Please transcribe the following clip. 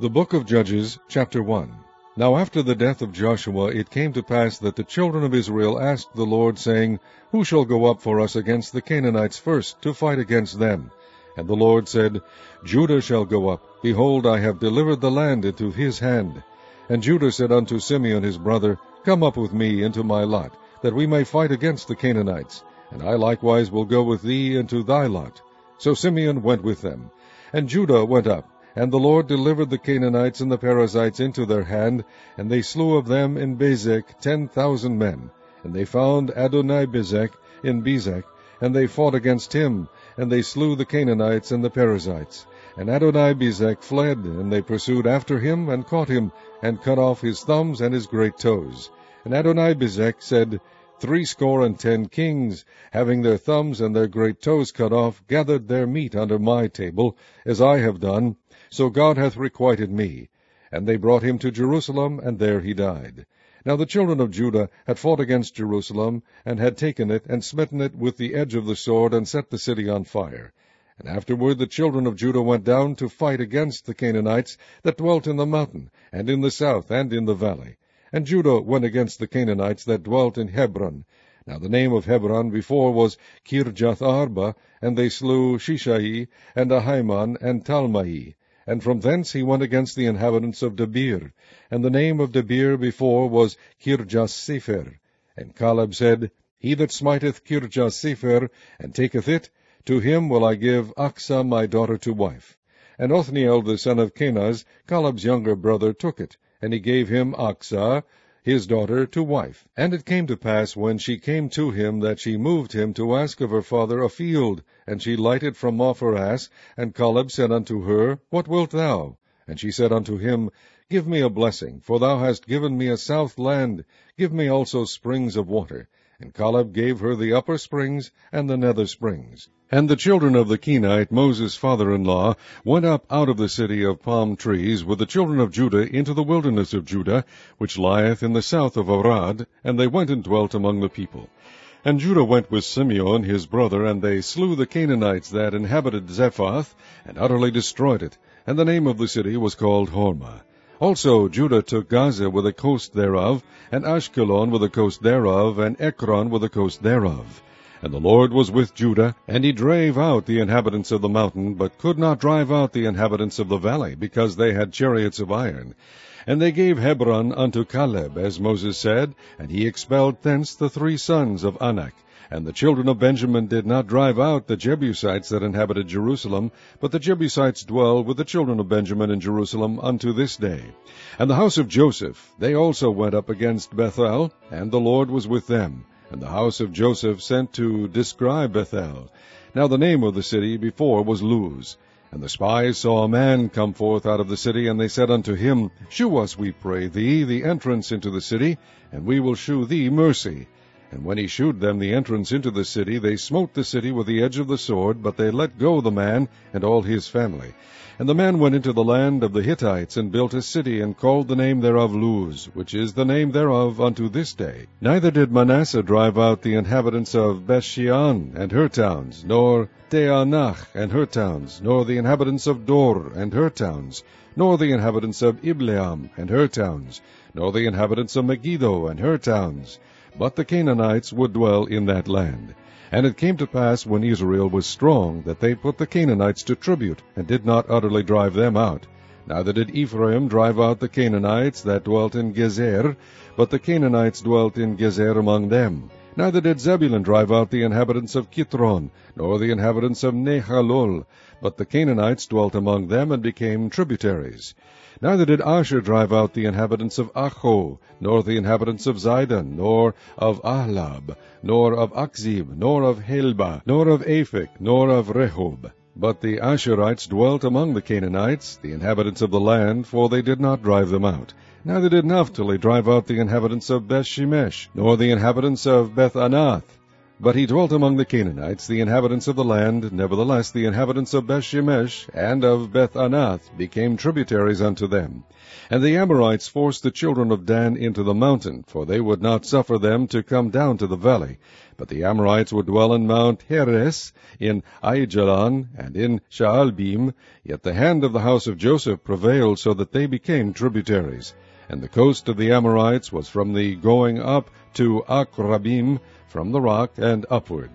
The Book of Judges, chapter 1. Now after the death of Joshua it came to pass that the children of Israel asked the Lord, saying, Who shall go up for us against the Canaanites first, to fight against them? And the Lord said, Judah shall go up. Behold, I have delivered the land into his hand. And Judah said unto Simeon his brother, Come up with me into my lot, that we may fight against the Canaanites. And I likewise will go with thee into thy lot. So Simeon went with them. And Judah went up. And the Lord delivered the Canaanites and the Perizzites into their hand, and they slew of them in Bezek ten thousand men. And they found Adonibezek in Bezek, and they fought against him, and they slew the Canaanites and the Perizzites. And Adonibezek fled, and they pursued after him, and caught him, and cut off his thumbs and his great toes. And Adonibezek said, Threescore and ten kings, having their thumbs and their great toes cut off, gathered their meat under my table, as I have done, so God hath requited me. And they brought him to Jerusalem, and there he died. Now the children of Judah had fought against Jerusalem, and had taken it, and smitten it with the edge of the sword, and set the city on fire. And afterward the children of Judah went down to fight against the Canaanites that dwelt in the mountain, and in the south, and in the valley. And Judah went against the Canaanites that dwelt in Hebron. Now the name of Hebron before was Kirjath Arba, and they slew Sheshai, and Ahiman, and Talmai. And from thence he went against the inhabitants of Debir. And the name of Debir before was Kirjathsepher. And Caleb said, He that smiteth Kirjath Sepher, and taketh it, to him will I give Achsah my daughter to wife. And Othniel the son of Kenaz, Caleb's younger brother, took it, and he gave him Achsah, his daughter, to wife. And it came to pass, when she came to him, that she moved him to ask of her father a field. And she lighted from off her ass, and Caleb said unto her, What wilt thou? And she said unto him, Give me a blessing, for thou hast given me a south land, give me also springs of water. And Caleb gave her the upper springs and the nether springs. And the children of the Kenite, Moses' father-in-law, went up out of the city of palm trees with the children of Judah into the wilderness of Judah, which lieth in the south of Arad, and they went and dwelt among the people. And Judah went with Simeon his brother, and they slew the Canaanites that inhabited Zephath, and utterly destroyed it, and the name of the city was called Hormah. Also Judah took Gaza with the coast thereof, and Ashkelon with the coast thereof, and Ekron with the coast thereof. And the Lord was with Judah, and he drave out the inhabitants of the mountain, but could not drive out the inhabitants of the valley, because they had chariots of iron. And they gave Hebron unto Caleb, as Moses said, and he expelled thence the three sons of Anak. And the children of Benjamin did not drive out the Jebusites that inhabited Jerusalem, but the Jebusites dwell with the children of Benjamin in Jerusalem unto this day. And the house of Joseph, they also went up against Bethel, and the Lord was with them. And the house of Joseph sent to describe Bethel. Now the name of the city before was Luz. And the spies saw a man come forth out of the city, and they said unto him, Shew us, we pray thee, the entrance into the city, and we will shew thee mercy. And when he shewed them the entrance into the city, they smote the city with the edge of the sword, but they let go the man and all his family. And the man went into the land of the Hittites, and built a city, and called the name thereof Luz, which is the name thereof unto this day. Neither did Manasseh drive out the inhabitants of Bethshean and her towns, nor Taanach and her towns, nor the inhabitants of Dor and her towns, nor the inhabitants of Ibleam and her towns, nor the inhabitants of Megiddo and her towns. But the Canaanites would dwell in that land. And it came to pass, when Israel was strong, that they put the Canaanites to tribute, and did not utterly drive them out. Neither did Ephraim drive out the Canaanites that dwelt in Gezer, but the Canaanites dwelt in Gezer among them. Neither did Zebulun drive out the inhabitants of Kitron, nor the inhabitants of Nahalol, but the Canaanites dwelt among them and became tributaries. Neither did Asher drive out the inhabitants of Accho, nor the inhabitants of Zidon, nor of Ahlab, nor of Achzib, nor of Helbah, nor of Aphek, nor of Rehob. But the Asherites dwelt among the Canaanites, the inhabitants of the land, for they did not drive them out. Neither did Naphtali drive out the inhabitants of Bethshemesh, nor the inhabitants of Beth Anath, But he dwelt among the Canaanites, the inhabitants of the land. Nevertheless, the inhabitants of Bethshemesh and of Beth Anath became tributaries unto them. And the Amorites forced the children of Dan into the mountain, for they would not suffer them to come down to the valley. But the Amorites would dwell in Mount Heres, in Aijalon, and in Shaalbim. Yet the hand of the house of Joseph prevailed, so that they became tributaries. And the coast of the Amorites was from the going up to Akrabbim, from the rock and upward.